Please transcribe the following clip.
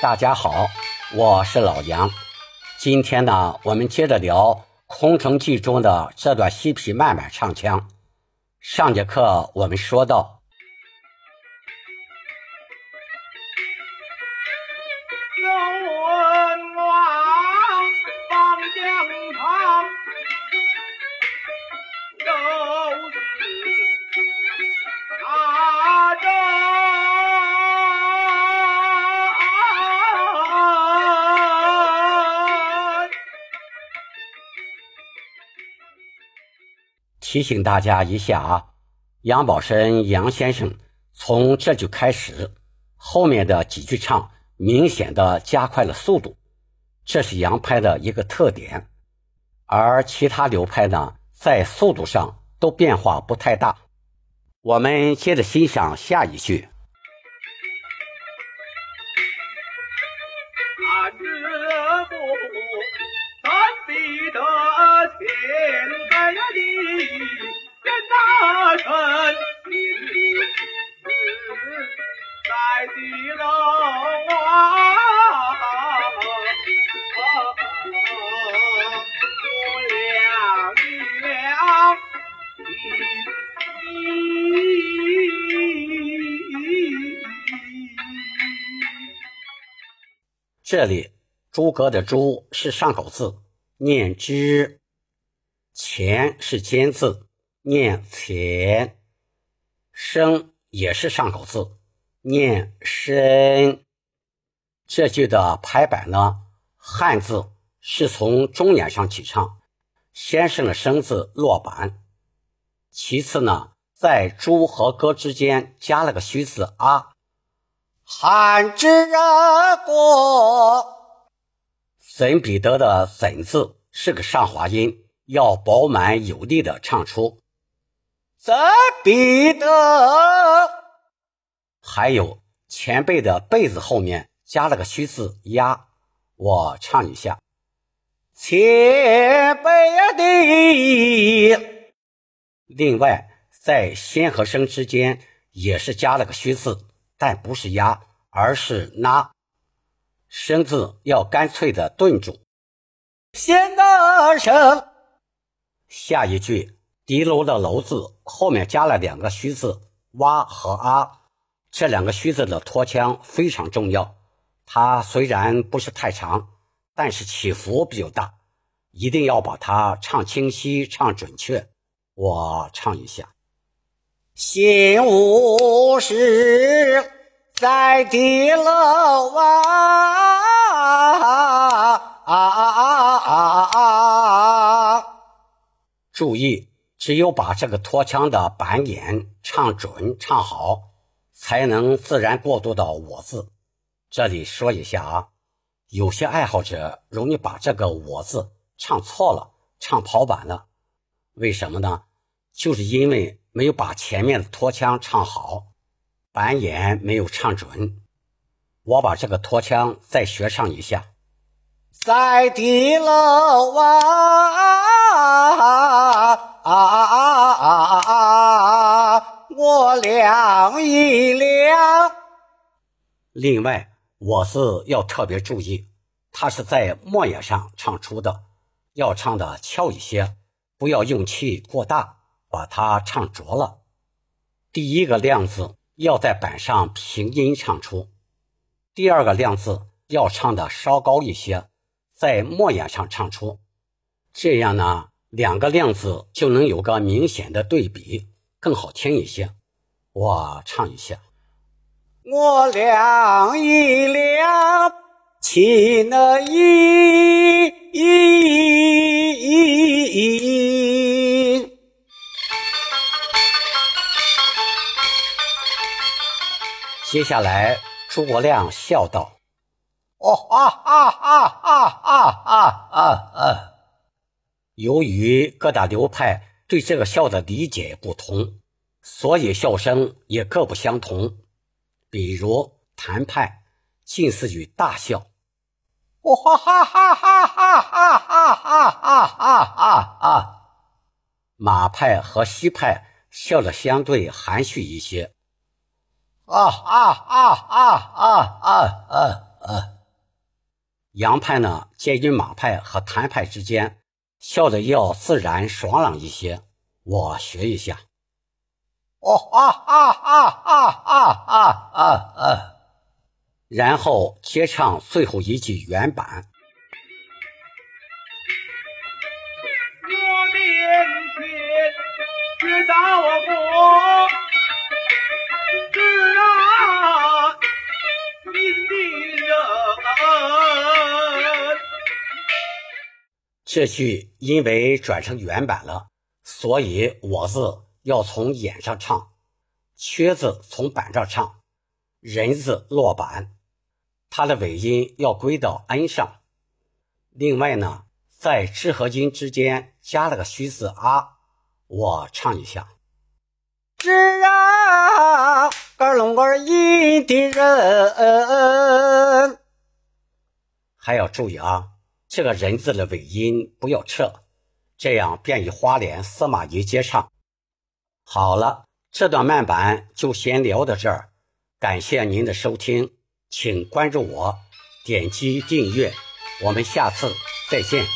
大家好，我是老杨。今天呢，我们接着聊《空城计》中的这段西皮慢板唱腔。上节课我们说到。提醒大家一下啊，杨宝生杨先生从这句开始，后面的几句唱明显的加快了速度，这是杨派的一个特点。而其他流派呢，在速度上都变化不太大。我们接着欣赏下一句。这里“诸葛”的“诸”是上口字，念“之”；“钱”是尖字，念“钱”；“生”也是上口字，念“生”。这句的排版呢，汉字是从中眼上起唱，先生的“生”字落板，其次呢，在“诸”和“歌”之间加了个虚字“啊”。寒之过，沈彼得的“沈”字是个上滑音，要饱满有力的唱出。沈彼得，还有前辈的“辈”字后面加了个虚字压，我唱一下。前辈的，另外在先和声之间也是加了个虚字。但不是压，而是拉，声字要干脆的顿住。先的声，下一句敌楼的楼字后面加了两个虚字，哇和啊，这两个虚字的拖腔非常重要。它虽然不是太长，但是起伏比较大，一定要把它唱清晰、唱准确。我唱一下。心无事，在地楼啊！注意，只有把这个拖腔的板眼唱准、唱好，才能自然过渡到我字。这里说一下啊，有些爱好者容易把这个我字唱错了，唱跑板了。为什么呢？就是因为。没有把前面的拖腔唱好，板眼没有唱准。我把这个拖腔再学唱一下。在地楼啊啊啊啊啊啊啊啊，我量一量。另外，我是要特别注意，它是在末眼上唱出的，要唱的翘一些，不要用气过大。把它唱浊了。第一个亮字要在板上平音唱出，第二个亮字要唱的稍高一些，在末眼上唱出。这样呢，两个亮字就能有个明显的对比，更好听一些。我唱一下：我量一量，岂能一。接下来，诸葛亮笑道：“哦啊啊啊啊啊啊啊！由于各大流派对这个笑的理解不同，所以笑声也各不相同。比如谭派近似于大笑，哦哈哈哈哈哈哈哈哈哈哈！马派和西派笑的相对含蓄一些。”啊啊啊啊啊啊啊啊！杨派呢，介于马派和谭派之间，笑的要自然爽朗一些。我学一下。哦啊啊啊啊啊啊啊啊！然后接唱最后一句原版。我面前只大我国，这句因为转成原版了，所以我字。要从眼上唱，缺字从板这唱，人字落板，它的尾音要归到 n 上。另外呢，在知和音之间加了个虚字啊，我唱一下。知啊，个龙儿音的人，还要注意啊，这个人字的尾音不要撤，这样便于花脸司马懿接唱。好了，这段慢板就先聊到这儿，感谢您的收听，请关注我，点击订阅，我们下次再见。